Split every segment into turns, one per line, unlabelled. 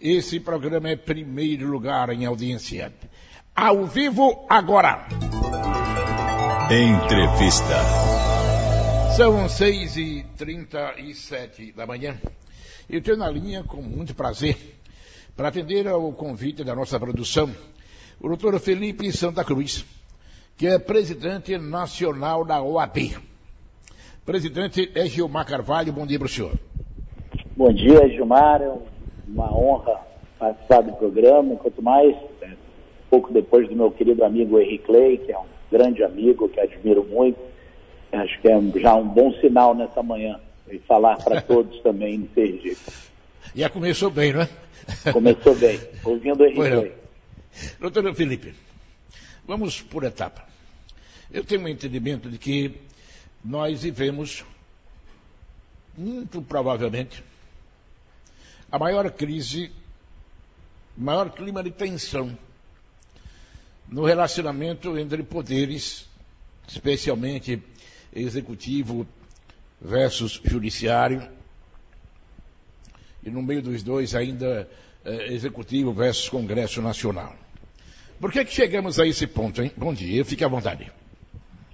Esse programa é primeiro lugar em audiência. Ao vivo agora.
Entrevista.
São seis e trinta e sete da manhã. Eu tenho na linha com muito prazer para atender ao convite da nossa produção o doutor Felipe Santa Cruz, que é presidente nacional da OAB. Presidente é Gilmar Carvalho, bom dia para o senhor.
Bom dia, Gilmar. É uma honra participar do programa, quanto mais, é, pouco depois do meu querido amigo Henrique Clay, que é um grande amigo, que admiro muito. Acho que é já um bom sinal nessa manhã, e falar para todos também em Sergipe.
Já começou bem, não é?
Começou bem, ouvindo o Henrique Clay.
Doutor Felipe, vamos por etapa. Eu tenho um entendimento de que nós vivemos, muito provavelmente, a maior crise, maior clima de tensão no relacionamento entre poderes, especialmente executivo versus judiciário, e no meio dos dois ainda eh, executivo versus Congresso Nacional. Por que, que chegamos a esse ponto, hein? Bom dia, fique à vontade.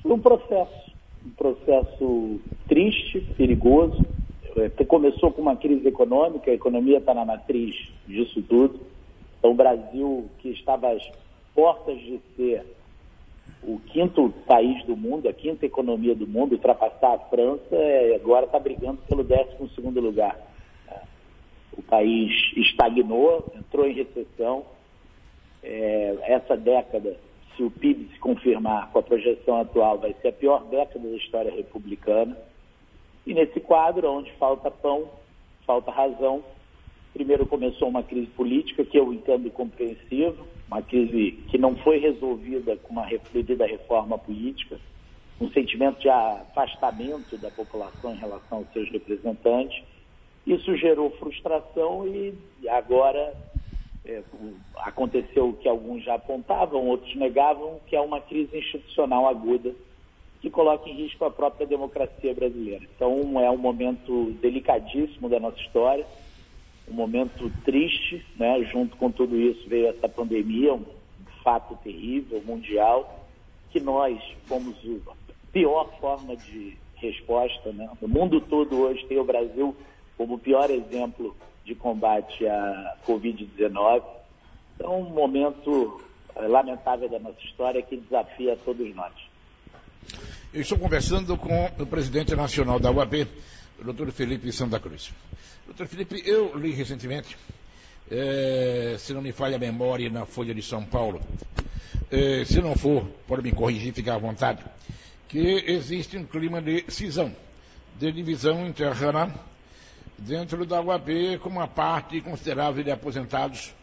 Um processo, um processo triste, perigoso. Começou com uma crise econômica, a economia está na matriz disso tudo. Então, o Brasil, que estava às portas de ser o quinto país do mundo, a quinta economia do mundo, ultrapassar a França, é, agora está brigando pelo décimo segundo lugar. O país estagnou, entrou em recessão, é, essa década, se o PIB se confirmar com a projeção atual, vai ser a pior década da história republicana. E nesse quadro, onde falta pão, falta razão, primeiro começou uma crise política que eu entendo compreensiva, uma crise que não foi resolvida com uma devida reforma política, um sentimento de afastamento da população em relação aos seus representantes. Isso gerou frustração e agora é, aconteceu o que alguns já apontavam, outros negavam, que é uma crise institucional aguda que coloca em risco a própria democracia brasileira. Então é um momento delicadíssimo da nossa história, um momento triste, né? junto com tudo isso veio essa pandemia, um fato terrível, mundial, que nós fomos a pior forma de resposta. Né? O mundo todo hoje tem o Brasil como o pior exemplo de combate à Covid-19. Então, um momento eh, lamentável da nossa história que desafia todos nós.
Eu estou conversando com o presidente nacional da UAB, o doutor Felipe Santa Cruz. Doutor Felipe, eu li recentemente, é, se não me falha a memória, na Folha de São Paulo, é, se não for, pode me corrigir, ficar à vontade, que existe um clima de cisão, de divisão interna dentro da UAB com uma parte considerável de aposentados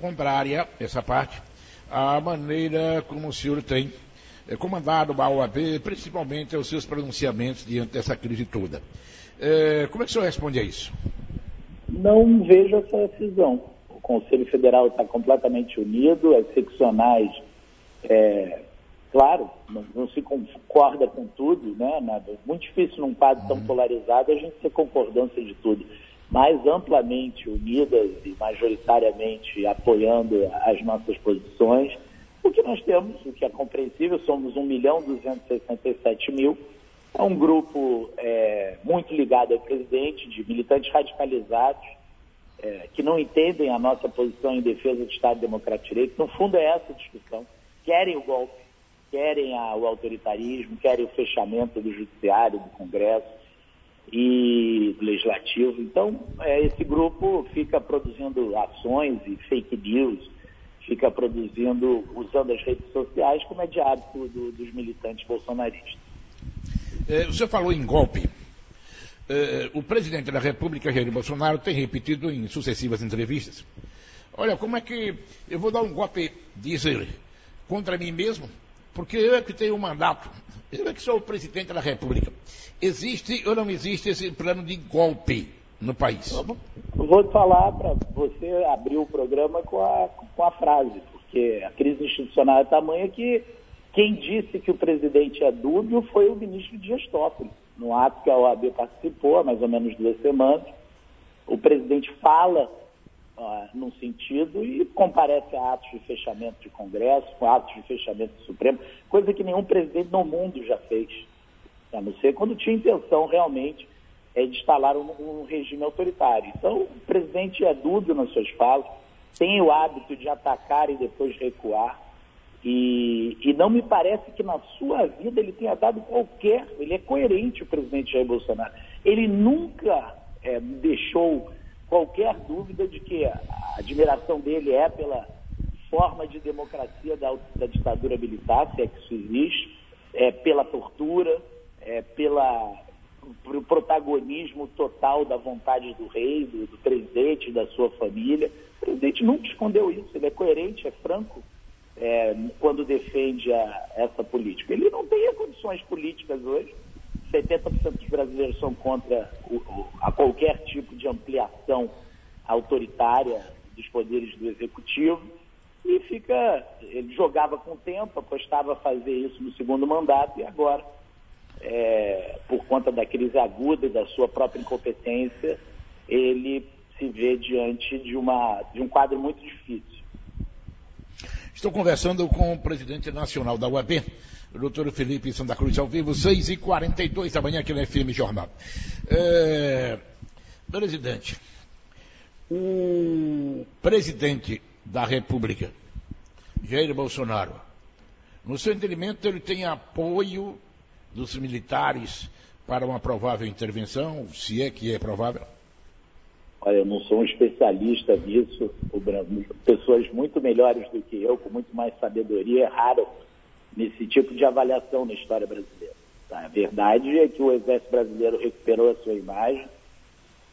contrária, essa parte, à maneira como o senhor tem é, comandado a UAB, principalmente aos seus pronunciamentos diante dessa crise toda. É, como é que o senhor responde a isso?
Não vejo essa cisão. O Conselho Federal está completamente unido, as seccionais é, Claro, não, não, se concorda com tudo, né? Nada. Muito difícil num quadro tão uhum. polarizado a gente ter concordância de tudo, mas amplamente unidas e majoritariamente apoiando as nossas posições. O que nós temos, o que é compreensível, somos 1 milhão 267 mil, é um grupo é, muito ligado ao presidente, de militantes radicalizados, é, que não entendem a nossa posição em defesa do Estado Democrático de Direito. No fundo, é essa a discussão. Querem o golpe, querem o autoritarismo, querem o fechamento do judiciário, do Congresso e do Legislativo. Então, é, esse grupo fica produzindo ações e fake news, fica produzindo, usando as redes sociais como é de hábito do, dos militantes bolsonaristas.
É, você falou em golpe. É, o presidente da República, Jair Bolsonaro, tem repetido em sucessivas entrevistas. Olha, como é que eu vou dar um golpe, diz ele, contra mim mesmo? porque eu é que tenho o um mandato, eu é que sou o presidente da República. Existe ou não existe esse plano de golpe no país?
vou falar para você abrir o programa com a, com a frase, porque a crise institucional é tamanha que quem disse que o presidente é dúbio foi o ministro Dias Toffoli. No ato que a OAB participou, há mais ou menos duas semanas, o presidente fala num sentido e comparece a atos de fechamento de Congresso, com atos de fechamento do Supremo, coisa que nenhum presidente no mundo já fez. A não ser quando tinha intenção realmente é, de instalar um, um regime autoritário. Então, o presidente é dúbio nas suas falas, tem o hábito de atacar e depois recuar. E, e, não me parece que na sua vida ele tenha dado qualquer. Ele é coerente, o presidente Jair Bolsonaro. Ele nunca é, deixou qualquer dúvida de que a admiração dele é pela forma de democracia da, da ditadura militar, se é que isso existe, é, pela tortura, é, pela, pelo protagonismo total da vontade do rei, do, do presidente, da sua família. O presidente nunca escondeu isso, ele é coerente, é franco é, quando defende a, essa política. Ele não tem condições políticas hoje 70% dos brasileiros são contra o, o, a qualquer tipo de ampliação autoritária dos poderes do executivo e fica, ele jogava com o tempo, apostava fazer isso no segundo mandato e agora, é, por conta da crise aguda da sua própria incompetência, ele se vê diante de, uma, de um quadro muito difícil.
Estou conversando com o presidente nacional da UAB, doutor Felipe Santa Cruz, ao vivo, 6h42 da manhã aqui no FM Jornal. É, presidente, o presidente da República, Jair Bolsonaro, no seu entendimento, ele tem apoio dos militares para uma provável intervenção, se é que é provável?
Olha, eu não sou um especialista nisso. Pessoas muito melhores do que eu, com muito mais sabedoria, erraram nesse tipo de avaliação na história brasileira. Tá? A verdade é que o Exército Brasileiro recuperou a sua imagem,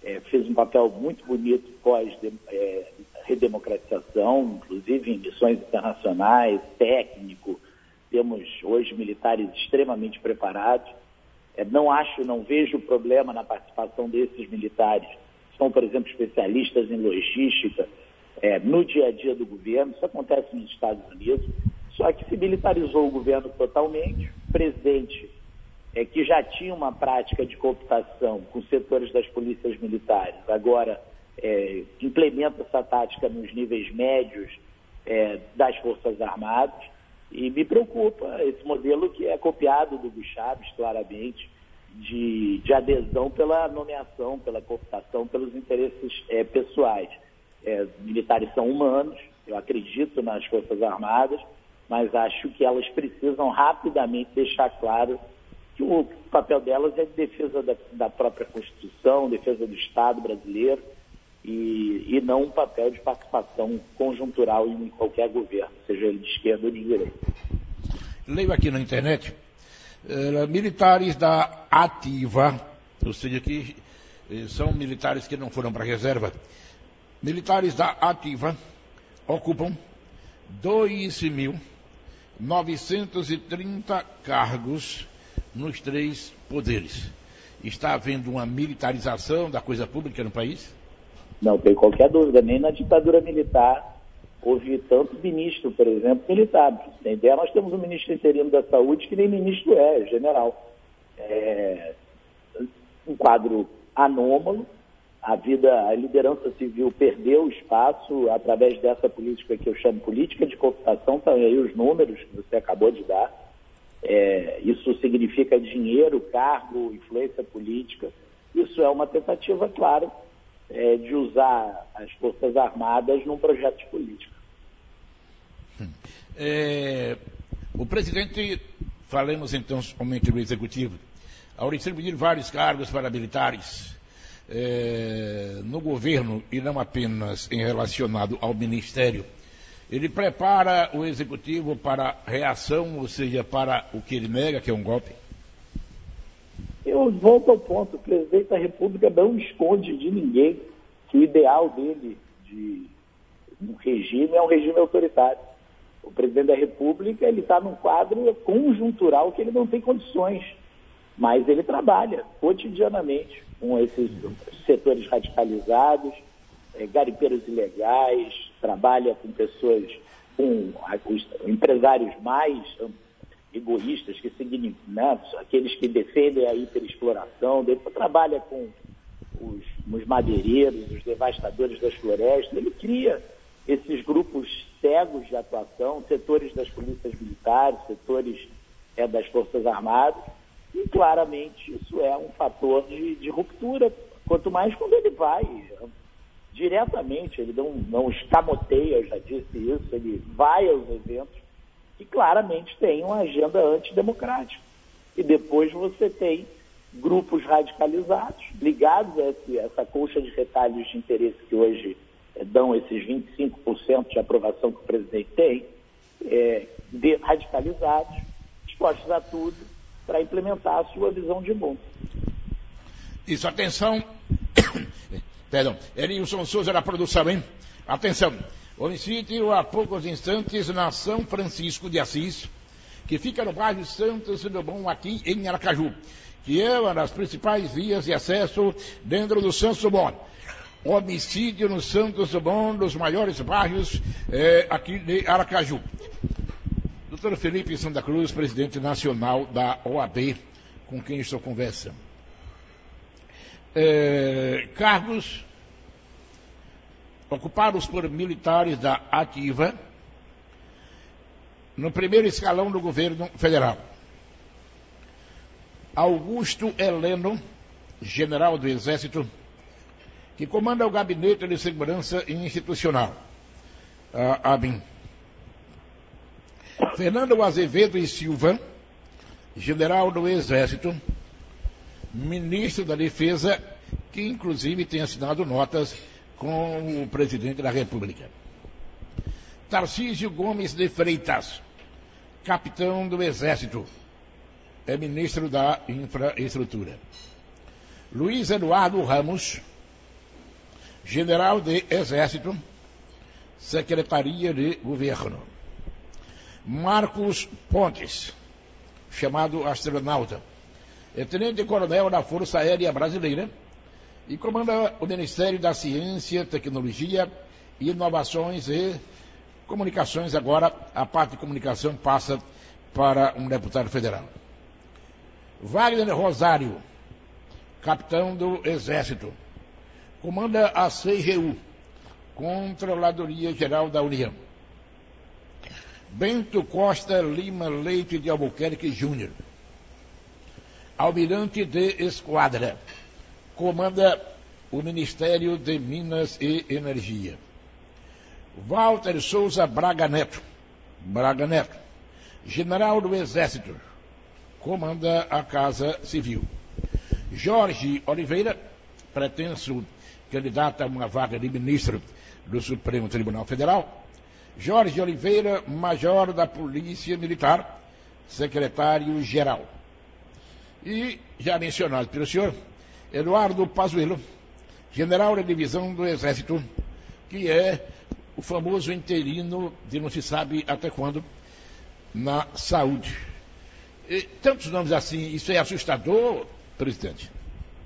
é, fez um papel muito bonito pós-redemocratização, é, inclusive em missões internacionais, técnico. Temos hoje militares extremamente preparados. É, não acho, não vejo problema na participação desses militares. São, por exemplo, especialistas em logística é, no dia a dia do governo. Isso acontece nos Estados Unidos. Só que se militarizou o governo totalmente, o presidente, é, que já tinha uma prática de cooptação com setores das polícias militares, agora é, implementa essa tática nos níveis médios é, das Forças Armadas. E me preocupa esse modelo que é copiado do Chaves, claramente, de, de, adesão pela nomeação, pela cooptação, pelos interesses é, pessoais. É, militares são humanos, eu acredito nas Forças Armadas, mas acho que elas precisam rapidamente deixar claro que o papel delas é defesa da, da própria Constituição, defesa do Estado brasileiro e, e, não um papel de participação conjuntural em qualquer governo, seja ele de esquerda ou de direita.
Leio aqui na internet, eh, militares da ativa, ou seja, que eh, são militares que não foram para a reserva, militares da ativa ocupam 2 mil 930 cargos nos três poderes. Está havendo uma militarização da coisa pública no país?
Não tem qualquer dúvida. Nem na ditadura militar houve tanto ministro, por exemplo, militar. Sem ideia, nós temos um ministro interino da saúde que nem ministro é, é general. É um quadro anômalo, a vida, a liderança civil perdeu espaço através dessa política que eu chamo política de cooptação, estão aí os números que você acabou de dar. É, isso significa dinheiro, cargo, influência política. Isso é uma tentativa, claro, é, de usar as Forças Armadas num projeto de política.
É, o presidente, falemos então somente do executivo, ao distribuir vários cargos para militares, é, no governo e não apenas em relacionado ao ministério, ele prepara o executivo para reação, ou seja, para o que ele nega, que é um golpe?
Eu volto ao ponto, o presidente da República não esconde de ninguém que o ideal dele de um regime é um regime autoritário. O presidente da República ele está num quadro conjuntural que ele não tem condições, mas ele trabalha cotidianamente com esses setores radicalizados, é, garimpeiros ilegais, trabalha com pessoas, com os empresários mais egoístas, que né, aqueles que defendem a hiperexploração, trabalha com os, os madeireiros, os devastadores das florestas, ele cria esses grupos cegos de atuação, setores das polícias militares, setores é, das Forças Armadas, e claramente isso é um fator de, de ruptura, quanto mais quando ele vai diretamente, ele não, não escamoteia, eu já disse isso, ele vai aos eventos que claramente têm uma agenda antidemocrática. E depois você tem grupos radicalizados, ligados a essa colcha de retalhos de interesse que hoje é, dão esses 25% de aprovação que o presidente tem, é, de, radicalizados, dispostos a tudo para implementar a sua visão de mundo.
Isso, atenção. Perdão, Erilson Souza da produção, hein? Atenção. Homicídio há poucos instantes na São Francisco de Assis, que fica no bairro Santos do Bom, aqui em Aracaju, que é uma das principais vias de acesso dentro do Santos Bom homicídio no Santos Dumont, dos maiores bairros é, aqui de Aracaju. Doutor Felipe Santa Cruz, presidente nacional da OAB, com quem estou conversando. É, ocupados por militares da ativa no primeiro escalão do governo federal. Augusto Heleno, general do Exército, que comanda o Gabinete de Segurança Institucional, a ABIN. Fernando Azevedo e Silva, general do Exército, ministro da Defesa, que inclusive tem assinado notas com o presidente da República. Tarcísio Gomes de Freitas, capitão do Exército, é ministro da Infraestrutura. Luiz Eduardo Ramos, general de Exército, Secretaria de Governo. Marcos Pontes, chamado astronauta, é tenente-coronel da Força Aérea Brasileira e comanda o Ministério da Ciência, Tecnologia, Inovações e Comunicações. Agora, a parte de comunicação passa para um deputado federal. Wagner Rosário, capitão do Exército, comanda a CGU, Controladoria Geral da União. Bento Costa Lima Leite de Albuquerque Júnior, almirante de esquadra, comanda o Ministério de Minas e Energia. Walter Souza Braga Neto, Braga Neto, general do Exército, comanda a Casa Civil. Jorge Oliveira, pretenso candidata a uma vaga de ministro do Supremo Tribunal Federal. Jorge Oliveira, major da Polícia Militar, secretário-geral. E, já mencionado pelo senhor, Eduardo Pazuello, general da divisão do Exército, que é o famoso interino de não se sabe até quando na saúde. E, tantos nomes assim, isso é assustador, presidente?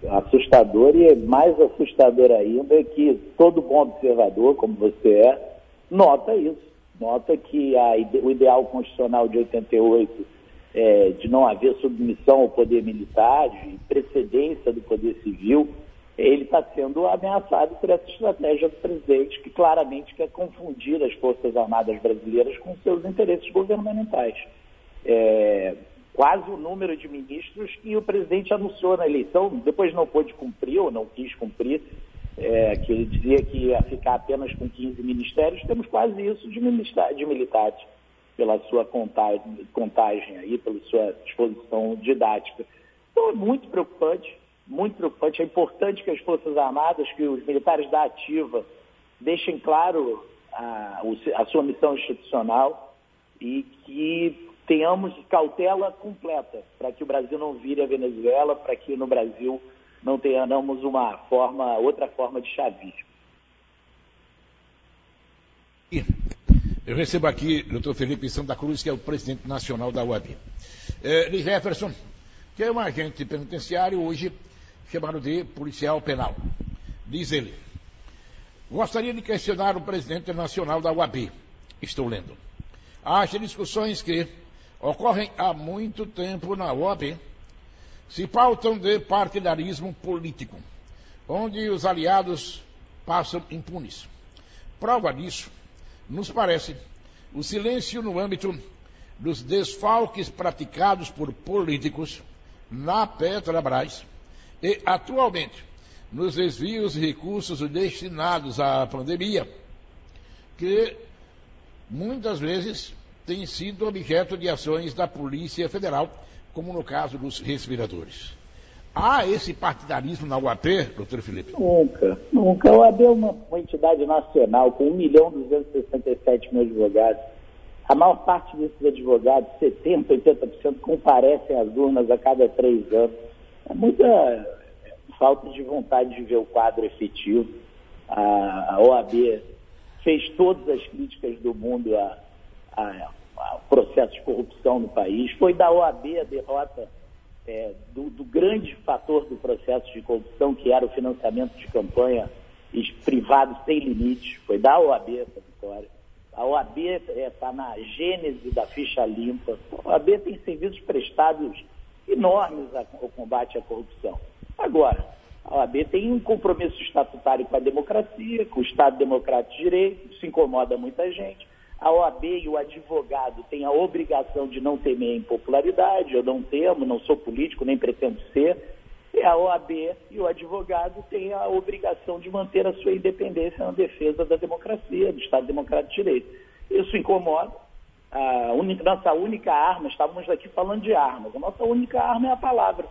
assustador e mais assustador ainda é que todo bom observador, como você é, nota isso. Nota que a, o ideal constitucional de 88 é, de não haver submissão ao poder militar, de precedência do poder civil, ele está sendo ameaçado por essa estratégia do presidente, que claramente quer confundir as Forças Armadas brasileiras com seus interesses governamentais. É, quase o número de ministros que o presidente anunciou na eleição, depois não pôde cumprir ou não quis cumprir, é, que ele dizia que ia ficar apenas com 15 ministérios, temos quase isso de, de militares, pela sua contagem, contagem aí, pela sua disposição didática. Então é muito preocupante, muito preocupante. É importante que as Forças Armadas, que os militares da ativa deixem claro a, a sua missão institucional e que tenhamos cautela completa para que o Brasil não vire a Venezuela, para que no Brasil não tenhamos uma forma, outra forma de chavismo.
Eu recebo aqui o doutor Felipe Santa Cruz, que é o presidente nacional da UAB. É, Jefferson, que é um agente penitenciário hoje chamado de policial penal. Diz ele, gostaria de questionar o presidente nacional da UAB. Estou lendo. Acha discussões que ocorrem há muito tempo na OAB se pautam de partidarismo político, onde os aliados passam impunes. Prova disso, nos parece, o silêncio no âmbito dos desfalques praticados por políticos na Petrobras e, atualmente, nos desvios de recursos destinados à pandemia, que muitas vezes têm sido objeto de ações da Polícia Federal, como no caso dos respiradores. Há esse partidarismo na UAP, doutor Felipe?
Nunca, nunca. A UAB é uma, uma entidade nacional com 1 milhão e 267 mil advogados. A maior parte desses advogados, 70%, 80%, comparecem às urnas a cada três anos. É muita falta de vontade de ver o quadro efetivo. A, a OAB fez todas as críticas do mundo a, a, a processo de corrupção no país. Foi da OAB a derrota é, do, do, grande fator do processo de corrupção, que era o financiamento de campanha privado sem limites. Foi da OAB essa vitória. A OAB está é, tá na gênese da ficha limpa. A OAB tem serviços prestados enormes ao combate à corrupção. Agora, a OAB tem um compromisso estatutário com a democracia, com o Estado Democrático de Direito, isso incomoda muita gente. A OAB e o advogado têm a obrigação de não temer impopularidade, eu não temo, não sou político, nem pretendo ser. E a OAB e o advogado têm a obrigação de manter a sua independência na defesa da democracia, do Estado Democrático de Direito. Isso incomoda. A única, nossa única arma, estávamos aqui falando de armas, a nossa única arma é a palavra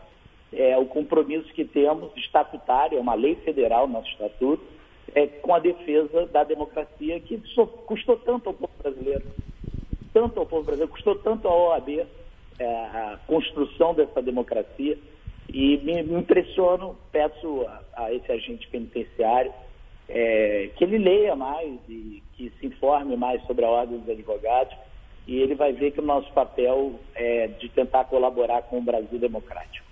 é, o compromisso que temos estatutário, é uma lei federal, nosso estatuto, é, com a defesa da democracia que custou tanto ao povo brasileiro, tanto ao povo brasileiro, custou tanto à OAB é, a construção dessa democracia. E me, me impressiono, peço a, a, esse agente penitenciário é, que ele leia mais e que se informe mais sobre a ordem dos advogados e ele vai ver que o nosso papel é de tentar colaborar com o Brasil democrático.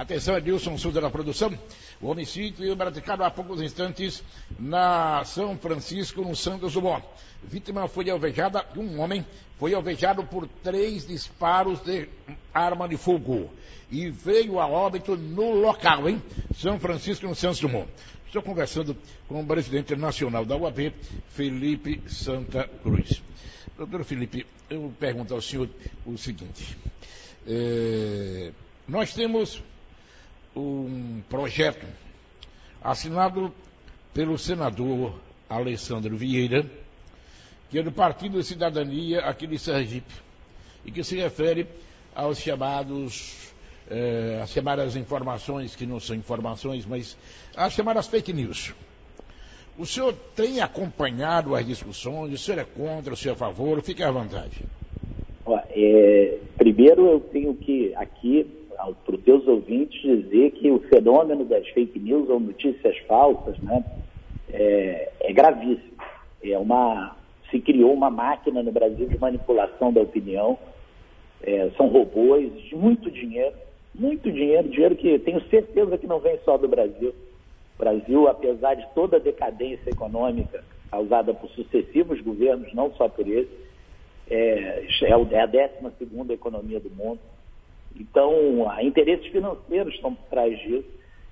Atenção, Edilson Souza da produção. O homicídio praticado há poucos instantes na São Francisco, no Santos Dumont. Vítima foi alvejada, um homem foi alvejado por três disparos de arma de fogo. E veio a óbito no local, hein? São Francisco, no Santos Dumont. Estou conversando com o presidente nacional da UAB, Felipe Santa Cruz. Doutor Felipe, eu pergunto ao senhor o seguinte. É, nós temos um projeto assinado pelo senador Alessandro Vieira, que é do Partido da Cidadania aqui de Sergipe, e que se refere aos chamados, eh, as chamadas informações, que não são informações, mas as chamadas fake news. O senhor tem acompanhado as discussões, o senhor é contra, o senhor é a favor, fique à vontade.
É, primeiro eu tenho que aqui para os teus ouvintes dizer que o fenômeno das fake news ou notícias falsas né, é, é gravíssimo. É uma, se criou uma máquina no Brasil de manipulação da opinião. É, são robôs de muito dinheiro, muito dinheiro, dinheiro que tenho certeza que não vem só do Brasil. O Brasil, apesar de toda a decadência econômica causada por sucessivos governos, não só por esse, é, é, a 12 segunda economia do mundo então, há interesses financeiros estão por trás disso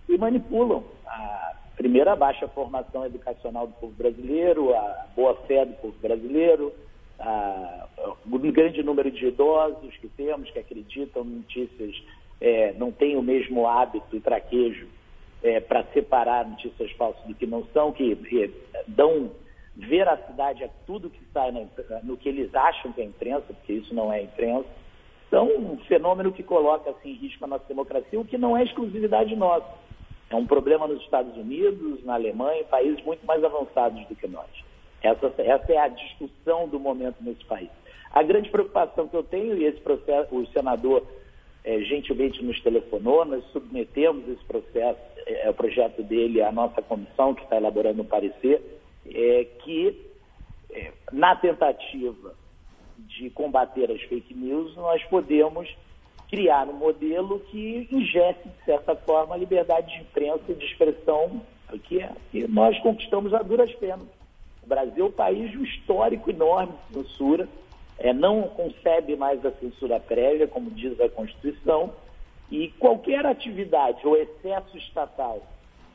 e manipulam a primeira baixa formação educacional do povo brasileiro, a boa fé do povo brasileiro, a, o grande número de idosos que temos que acreditam em notícias, é, não têm o mesmo hábito e traquejo é, para separar notícias falsas do que não são, que, que dão veracidade a tudo que sai na, no que eles acham que é imprensa, porque isso não é imprensa. Então, um fenômeno que coloca assim, em risco a nossa democracia, o que não é exclusividade nossa. É um problema nos Estados Unidos, na Alemanha, países muito mais avançados do que nós. Essa, essa é a discussão do momento nesse país. A grande preocupação que eu tenho, e esse processo, o senador é, gentilmente nos telefonou, nós submetemos esse processo, é, o projeto dele à nossa comissão, que está elaborando um parecer, é que, é, na tentativa de combater as fake news, nós podemos criar um modelo que ingesse, de certa forma, a liberdade de imprensa e de expressão que, é, que nós conquistamos a duras penas. O Brasil é um país de um histórico enorme de censura, é, não concebe mais a censura prévia, como diz a Constituição, e qualquer atividade ou excesso estatal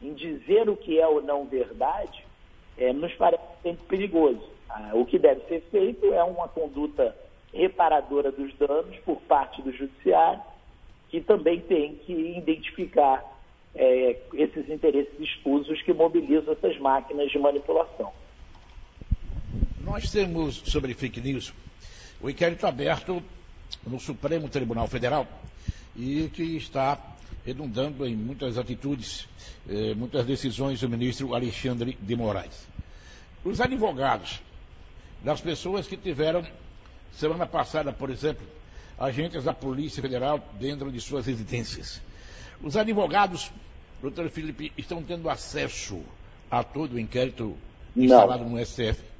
em dizer o que é ou não verdade, é, nos parece sempre perigoso. Ah, o que deve ser feito é uma conduta reparadora dos danos por parte do judiciário, que também tem que identificar é, esses interesses escusos que mobilizam essas máquinas de manipulação.
Nós temos sobre fake news o inquérito aberto no Supremo Tribunal Federal e que está redundando em muitas atitudes, eh, muitas decisões do ministro Alexandre de Moraes. Os advogados das pessoas que tiveram, semana passada, por exemplo, agentes da Polícia Federal dentro de suas residências. Os advogados, doutor Felipe, estão tendo acesso a todo o inquérito instalado Não. no STF?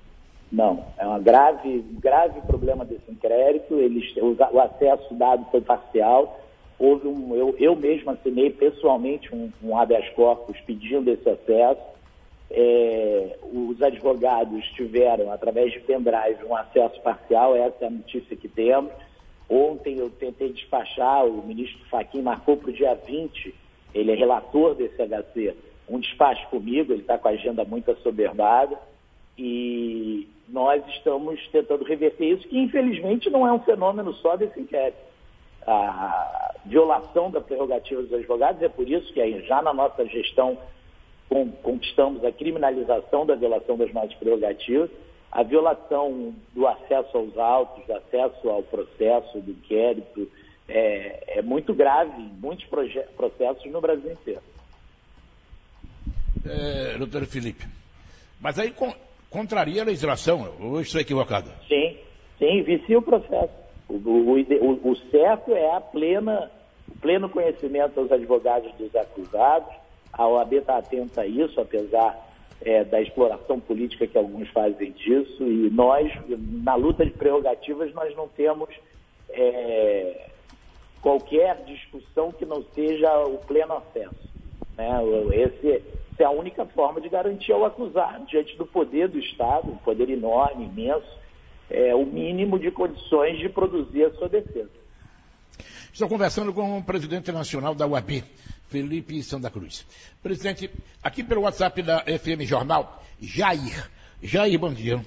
Não, é um grave, grave problema desse inquérito. Eles, o, o acesso dado foi parcial. Houve um, eu, eu mesmo assinei pessoalmente um, um habeas corpus pedindo esse acesso. É, os advogados tiveram, através de pendrive, um acesso parcial, essa é a notícia que temos. Ontem eu tentei despachar, o ministro Faquim marcou para o dia 20, ele é relator desse HC, um despacho comigo, ele está com a agenda muito assoberbada. E nós estamos tentando reverter isso, que infelizmente não é um fenômeno só desse inquérito. A violação da prerrogativa dos advogados, é por isso que aí, já na nossa gestão conquistamos a criminalização da violação das nossas prerrogativas, a violação do acesso aos autos, do acesso ao processo do inquérito, é, é muito grave em muitos processos no Brasil inteiro.
É, doutor Felipe, mas aí contraria a legislação, ou estou equivocado?
Sim, sim, vicia o processo. O, o, o certo é a plena, o pleno conhecimento dos advogados dos acusados, a OAB está atenta a isso, apesar é, da exploração política que alguns fazem disso, e nós, na luta de prerrogativas, nós não temos é, qualquer discussão que não seja o pleno acesso. Né? Esse, essa é a única forma de garantir ao acusado, diante do poder do Estado, um poder enorme, imenso, é, o mínimo de condições de produzir a sua defesa.
Estou conversando com o presidente nacional da UAB, Felipe Santa Cruz. Presidente, aqui pelo WhatsApp da FM Jornal, Jair. Jair, bom dia.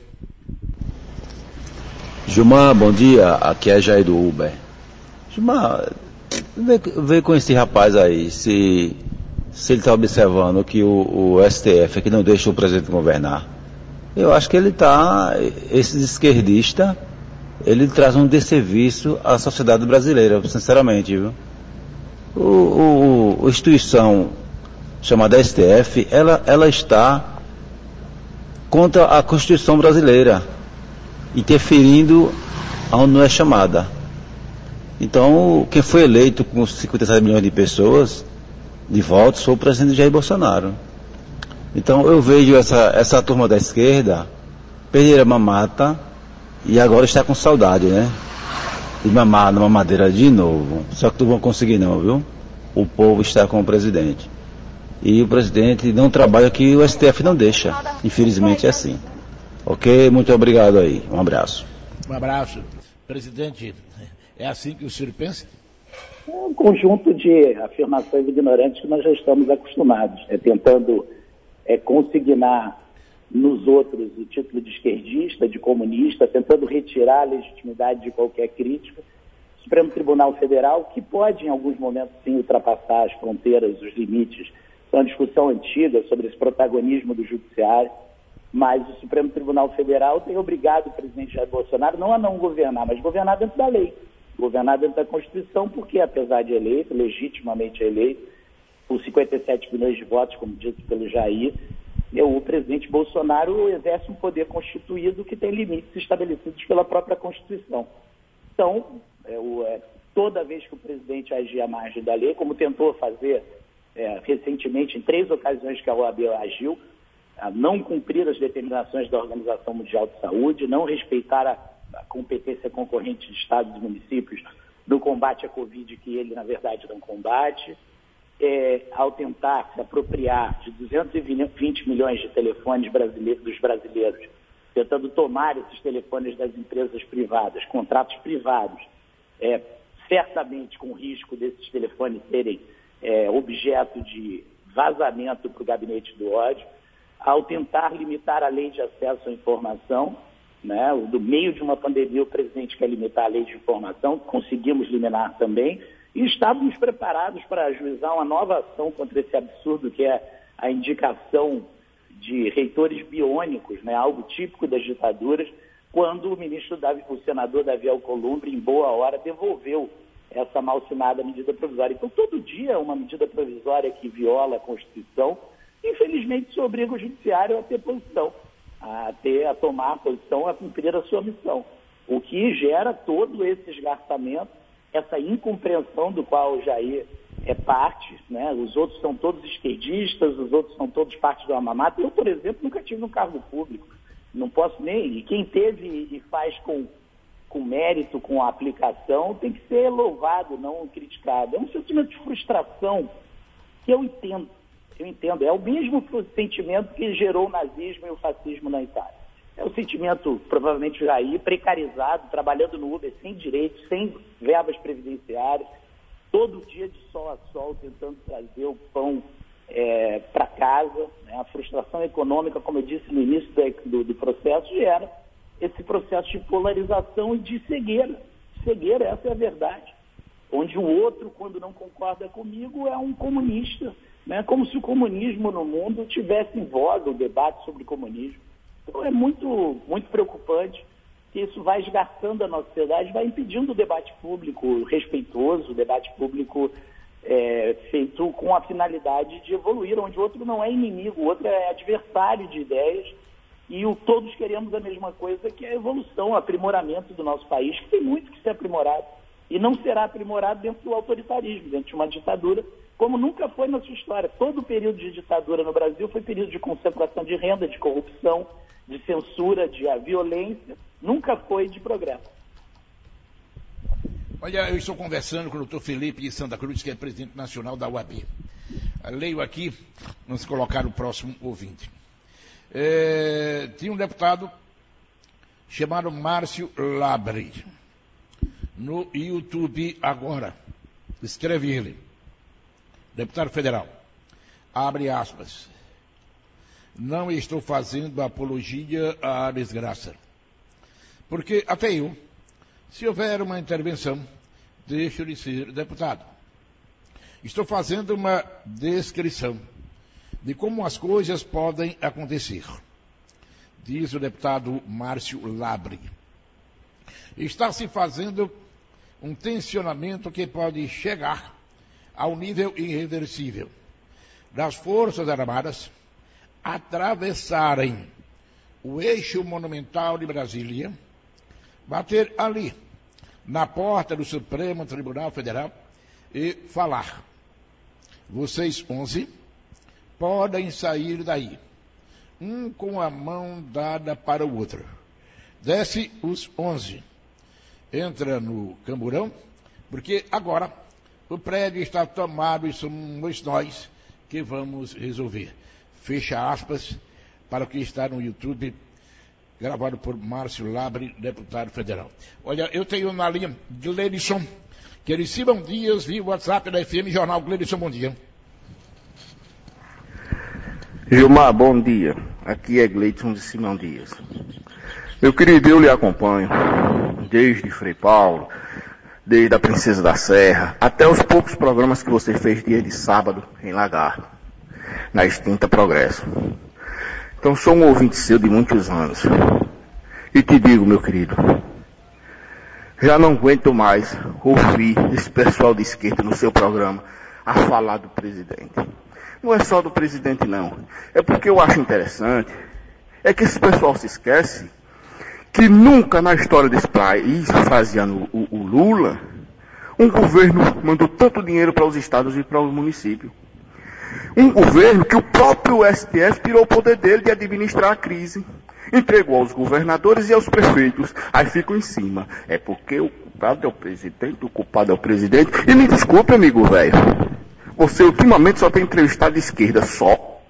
Gilmar, bom dia. Aqui é Jair do Uber. Gilmar, vê, vê com esse rapaz aí se se ele está observando que o, o, STF é que não deixa o presidente governar, eu acho que ele está, esse esquerdista, ele traz um desserviço à sociedade brasileira, sinceramente, viu? O, a instituição chamada STF, ela, ela está contra a Constituição brasileira, interferindo onde não é chamada. Então, quem foi eleito com 57 milhões de pessoas, de votos foi o presidente Jair Bolsonaro. Então eu vejo essa, essa turma da esquerda perder a mamata e agora está com saudade, né? De mamar na mamadeira de novo. Só que não vão conseguir não, viu? O povo está com o presidente. E o presidente não trabalha que o STF não deixa. Infelizmente é assim. Ok? Muito obrigado aí. Um abraço.
Um abraço. Presidente, é assim que o senhor pensa?
É um conjunto de afirmações ignorantes que nós já estamos acostumados, né? tentando é, consignar nos outros o título de esquerdista, de comunista, tentando retirar a legitimidade de qualquer crítica. O Supremo Tribunal Federal, que pode em alguns momentos sim ultrapassar as fronteiras, os limites, é uma discussão antiga sobre esse protagonismo do judiciário, mas o Supremo Tribunal Federal tem obrigado o presidente Jair Bolsonaro não a não governar, mas governar dentro da lei. Governar dentro da Constituição, porque, apesar de eleito, legitimamente eleito, por 57 milhões de votos, como dito pelo Jair, o presidente Bolsonaro exerce um poder constituído que tem limites estabelecidos pela própria Constituição. Então, é, é, toda vez que o presidente agir à margem da lei, como tentou fazer é, recentemente em três ocasiões que a OAB agiu, a não cumprir as determinações da Organização Mundial de Saúde, não respeitar a a competência concorrente de estados e municípios no combate à Covid, que ele, na verdade, não combate, é, ao tentar se apropriar de 220 milhões de telefones brasileiros, dos brasileiros, tentando tomar esses telefones das empresas privadas, contratos privados, é, certamente com risco desses telefones serem é, objeto de vazamento para o gabinete do ódio, ao tentar limitar a lei de acesso à informação, né? do meio de uma pandemia o presidente quer limitar a lei de informação, conseguimos liminar também, e estávamos preparados para ajuizar uma nova ação contra esse absurdo que é a indicação de reitores biônicos, né? algo típico das ditaduras, quando o ministro, Davi, o senador Davi Alcolumbre, em boa hora, devolveu essa malsinada medida provisória. Então, todo dia uma medida provisória que viola a Constituição, infelizmente, isso obriga o judiciário a ter posição, a ter, a tomar a posição, a cumprir a sua missão. O que gera todo esse esgarçamento, essa incompreensão do qual o Jair é parte, né? Os outros são todos esquerdistas, os outros são todos parte do Amamata. Eu, por exemplo, nunca tive um cargo público. Não posso nem. E quem teve e faz com com mérito, com aplicação, tem que ser louvado, não criticado. É um sentimento de frustração que eu entendo. Eu entendo. É o mesmo sentimento que gerou o nazismo e o fascismo na Itália. É o sentimento, provavelmente, Jair, precarizado, trabalhando no Uber sem direitos, sem verbas previdenciárias, todo dia de sol a sol, tentando trazer o pão é, para casa. Né? A frustração econômica, como eu disse no início do, do processo, gera esse processo de polarização e de cegueira. Cegueira, essa é a verdade. Onde o outro, quando não concorda comigo, é um comunista. Né? Como se o comunismo no mundo tivesse em voga o debate sobre comunismo. Então é muito, muito preocupante que isso vai esgarçando a nossa sociedade, vai impedindo o debate público respeitoso, o debate público é, feito com a finalidade de evoluir, onde o outro não é inimigo, o outro é adversário de ideias e o, todos queremos a mesma coisa, que é a evolução, o aprimoramento do nosso país, que tem muito que ser aprimorado. E não será aprimorado dentro do autoritarismo, dentro de uma ditadura, como nunca foi na sua história. Todo o período de ditadura no Brasil foi período de concentração de renda, de corrupção, de censura, de violência, nunca foi de progresso.
Olha, eu estou conversando com o doutor Felipe Santa Cruz, que é presidente nacional da UAB. Leio aqui, vamos colocar o próximo ouvinte. É, tinha um deputado chamado Márcio Labre, no YouTube agora. Escreve ele. Deputado federal. Abre aspas. Não estou fazendo apologia à desgraça. Porque até eu, se houver uma intervenção, deixo de ser deputado. Estou fazendo uma descrição de como as coisas podem acontecer. Diz o deputado Márcio Labre. Está se fazendo um tensionamento que pode chegar ao nível irreversível das Forças Armadas atravessarem o eixo monumental de Brasília, bater ali, na porta do Supremo Tribunal Federal e falar: vocês 11 podem sair daí, um com a mão dada para o outro. Desce os onze, entra no camburão, porque agora o prédio está tomado e somos nós que vamos resolver. Fecha aspas para o que está no YouTube, gravado por Márcio Labre, deputado federal. Olha, eu tenho na linha Gleidson, que ele Simão Dias, via WhatsApp da FM Jornal. Gleidson, bom dia.
Gilmar, bom dia. Aqui é Gleidson de Simão Dias. Meu querido, eu lhe acompanho desde Frei Paulo, desde a Princesa da Serra, até os poucos programas que você fez dia de sábado em Lagarto, na extinta Progresso. Então sou um ouvinte seu de muitos anos. E te digo, meu querido, já não aguento mais ouvir esse pessoal de esquerda no seu programa a falar do presidente. Não é só do presidente, não. É porque eu acho interessante, é que esse pessoal se esquece que nunca na história desse país, fazendo o, o Lula, um governo mandou tanto dinheiro para os estados e para os municípios. Um governo que o próprio STF tirou o poder dele de administrar a crise. Entregou aos governadores e aos prefeitos. Aí ficam em cima. É porque o culpado é o presidente, o culpado é o presidente. E me desculpe, amigo velho. Você ultimamente só tem entrevistado de esquerda só.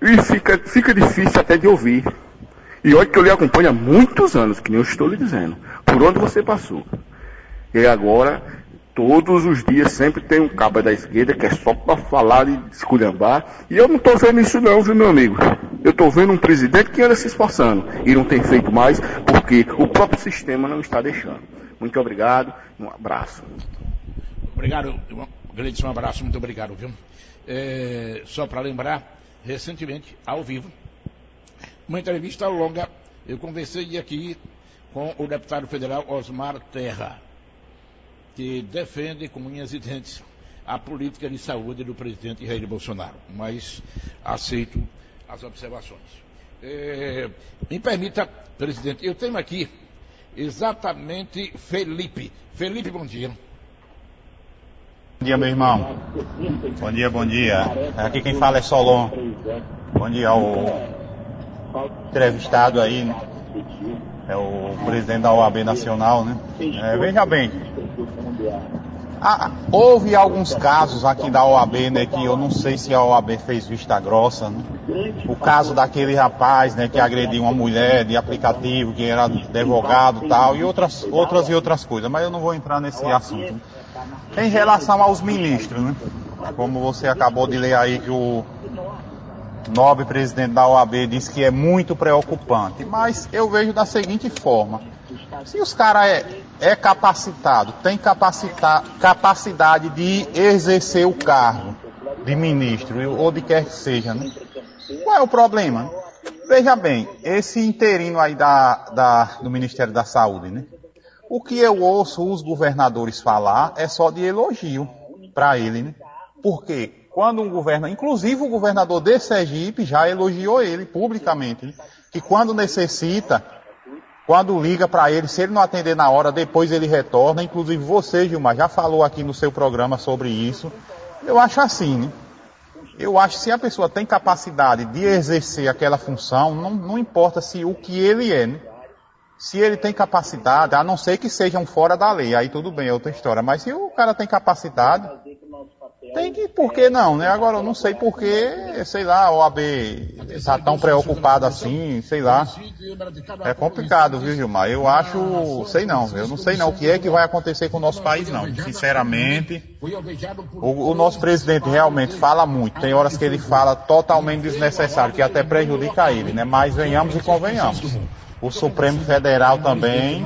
E fica, fica difícil até de ouvir. E olha que eu lhe acompanho há muitos anos, que nem eu estou lhe dizendo. Por onde você passou. E agora Todos os dias sempre tem um cabo da esquerda que é só para falar e esculhambar. E eu não estou vendo isso não, viu meu amigo? Eu estou vendo um presidente que anda se esforçando e não tem feito mais porque o próprio sistema não está deixando. Muito obrigado, um abraço.
Obrigado, Gleidson, um abraço, muito obrigado, viu? É, só para lembrar, recentemente, ao vivo, uma entrevista longa, eu conversei aqui com o deputado federal Osmar Terra que defende com unhas e dentes a política de saúde do presidente Jair Bolsonaro, mas aceito as observações. É, me permita, presidente, eu tenho aqui exatamente Felipe. Felipe, bom dia.
Bom dia, meu irmão. Bom dia, bom dia. Aqui quem fala é Solon. Bom dia ao entrevistado aí, né? É o presidente da OAB Nacional, né? É, veja bem, ah, houve alguns casos aqui da OAB, né, que eu não sei se a OAB fez vista grossa, né? O caso daquele rapaz, né, que agrediu uma mulher de aplicativo, que era advogado tal, e outras, outras e outras coisas, mas eu não vou entrar nesse assunto. Em relação aos ministros, né? Como você acabou de ler aí que o nobre presidente da OAB disse que é muito preocupante, mas eu vejo da seguinte forma. Se os caras é, é capacitado, tem capacita, capacidade de exercer o cargo de ministro ou de quer que seja, né? Qual é o problema? Veja bem, esse interino aí da, da, do Ministério da Saúde, né? O que eu ouço os governadores falar é só de elogio para ele, né? Porque quando um governo, inclusive o governador de Sergipe já elogiou ele publicamente, né? que quando necessita, quando liga para ele, se ele não atender na hora, depois ele retorna. Inclusive você, Gilmar, já falou aqui no seu programa sobre isso. Eu acho assim, né? Eu acho que se a pessoa tem capacidade de exercer aquela função, não, não importa se o que ele é, né? Se ele tem capacidade, a não ser que sejam fora da lei, aí tudo bem, é outra história. Mas se o cara tem capacidade, tem que, por que não, né? Agora eu não sei por que, sei lá, a OAB está tão preocupada assim, sei lá. É complicado, viu, Gilmar? Eu acho, sei não, eu não sei não o que é que vai acontecer com o nosso país, não. Sinceramente, o, o nosso presidente realmente fala muito. Tem horas que ele fala totalmente desnecessário, que até prejudica ele, né? Mas venhamos e convenhamos o Supremo Federal também.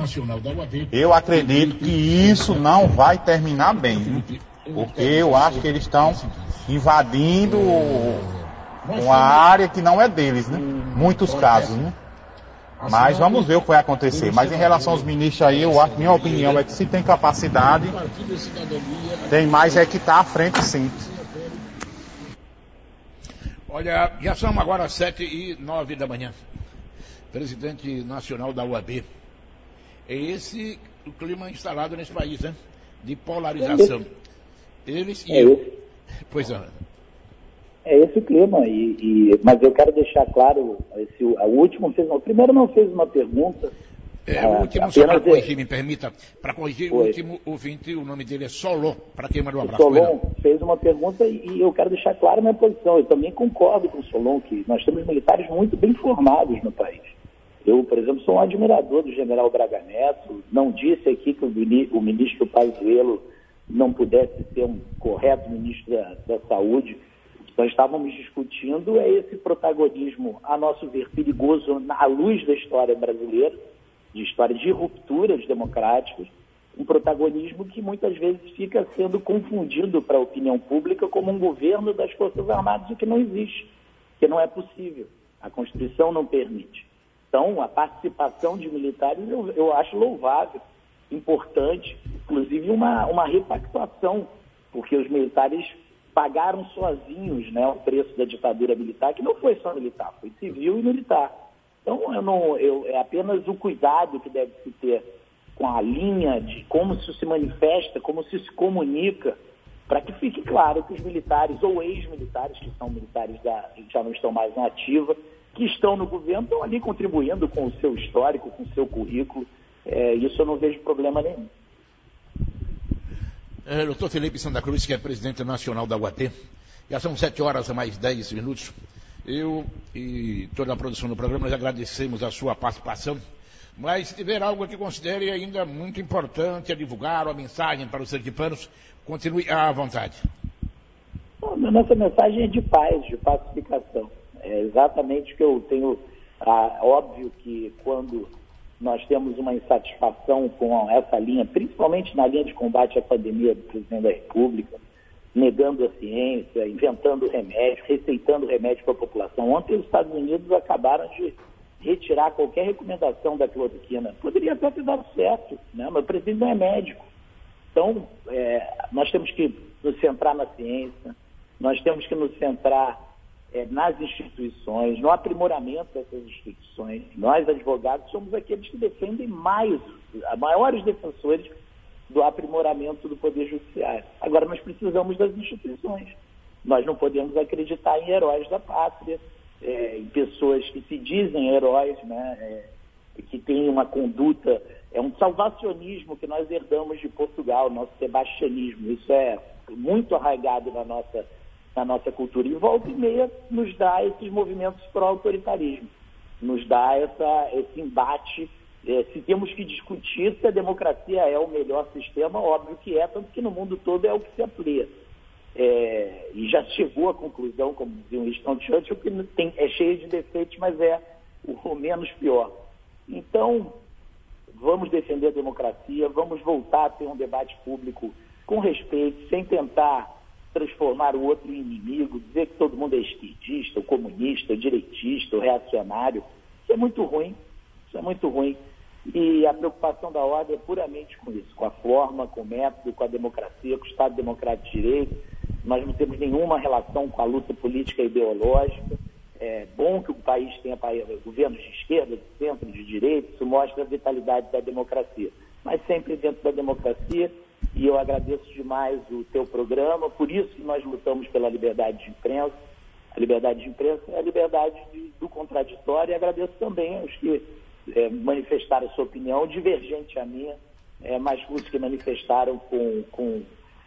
Eu acredito que isso não vai terminar bem. Porque eu acho que eles estão invadindo uma área que não é deles, né? Muitos casos, né? Mas vamos ver o que vai acontecer. Mas em relação aos ministros aí, eu acho, minha opinião é que se tem capacidade, tem mais é que estar tá à frente sim.
Olha, já são agora sete e nove da manhã. Presidente nacional da UAB. É esse o clima instalado nesse país, né? De polarização. Eles e é eu. Esse. Pois é.
É esse o clima, e, e, mas eu quero deixar claro, esse, o último fez uma, o primeiro não fez uma pergunta.
É, o último, só para corrigir, me permita, para corrigir foi. o último ouvinte, o nome dele é Solon, para quem mandou um abraço.
Solon fez uma pergunta e, eu quero deixar claro a minha posição. Eu também concordo com o Solon que nós temos militares muito bem formados no país. Eu, por exemplo, sou um admirador do general Braga Neto, não disse aqui que o, o ministro Pazuello não pudesse ser um correto ministro da, da Saúde. Nós estávamos discutindo é esse protagonismo, a nosso ver, perigoso à luz da história brasileira, de história de rupturas democráticas, um protagonismo que muitas vezes fica sendo confundido para a opinião pública como um governo das Forças Armadas, o que não existe, que não é possível. A Constituição não permite. Então, a participação de militares eu, eu acho louvável importante, inclusive uma, uma repactuação, porque os militares pagaram sozinhos né, o preço da ditadura militar, que não foi só militar, foi civil e militar. Então, eu não, eu, é apenas o cuidado que deve se ter com a linha de como isso se manifesta, como se se comunica, para que fique claro que os militares ou ex-militares, que são militares da, que já não estão mais na ativa, que estão no governo, estão ali contribuindo com o seu histórico, com o seu currículo, é, isso eu não vejo problema nenhum.
É, doutor Felipe Santa Cruz, que é presidente nacional da UAT, já são sete horas a mais dez minutos. Eu e toda a produção do programa, nós agradecemos a sua participação Mas se tiver algo que considere ainda muito importante a divulgar, uma mensagem para os sergipanos, continue à vontade.
A nossa mensagem é de paz, de pacificação. É exatamente o que eu tenho. Ah, óbvio que quando nós temos uma insatisfação com essa linha, principalmente na linha de combate à pandemia do presidente da República, negando a ciência, inventando remédio, receitando remédio para a população. Ontem os Estados Unidos acabaram de retirar qualquer recomendação da cloroquina. Poderia até ter dado certo, né? mas o presidente não é médico. Então, é, nós temos que nos centrar na ciência, nós temos que nos centrar é, nas instituições, no aprimoramento dessas instituições. Nós, advogados, somos aqueles que defendem mais, maiores defensores do aprimoramento do Poder Judiciário. Agora, nós precisamos das instituições. Nós não podemos acreditar em heróis da pátria, é, em pessoas que se dizem heróis, né, é, que têm uma conduta, é um salvacionismo que nós herdamos de Portugal, nosso sebastianismo. Isso é muito arraigado na nossa, na nossa cultura. E volta e meia nos dá esses movimentos pró-autoritarismo, nos dá essa, esse embate. É, se temos que discutir se a democracia é o melhor sistema, óbvio que é, tanto que no mundo todo é o que se aplica é, e já chegou à conclusão, como dizia o Winston Churchill, que tem, é cheio de defeitos, mas é o menos pior. Então, vamos defender a democracia, vamos voltar a ter um debate público com respeito, sem tentar transformar o outro em inimigo, dizer que todo mundo é esquerdista, ou comunista, ou direitista, ou reacionário. Isso é muito ruim, isso é muito ruim. E a preocupação da ordem é puramente com isso, com a forma, com o método, com a democracia, com o Estado Democrático de Direito, nós não temos nenhuma relação com a luta política e ideológica. É bom que o país tenha governos de esquerda, de centro, de direita, isso mostra a vitalidade da democracia. Mas sempre dentro da democracia, e eu agradeço demais o teu programa, por isso que nós lutamos pela liberdade de imprensa. A liberdade de imprensa é a liberdade de, do contraditório, e agradeço também aos que é, manifestaram sua opinião, divergente à minha, é, mas os que manifestaram com, com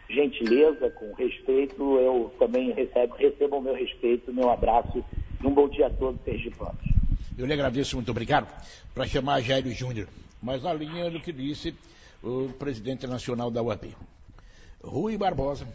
gentileza, com respeito, eu também recebo, recebo o meu respeito, meu abraço. E um bom dia a todos, sergipanos.
Eu lhe agradeço, muito obrigado, para chamar Jairo Júnior, mas na linha do que disse o presidente nacional da UAP. Rui Barbosa,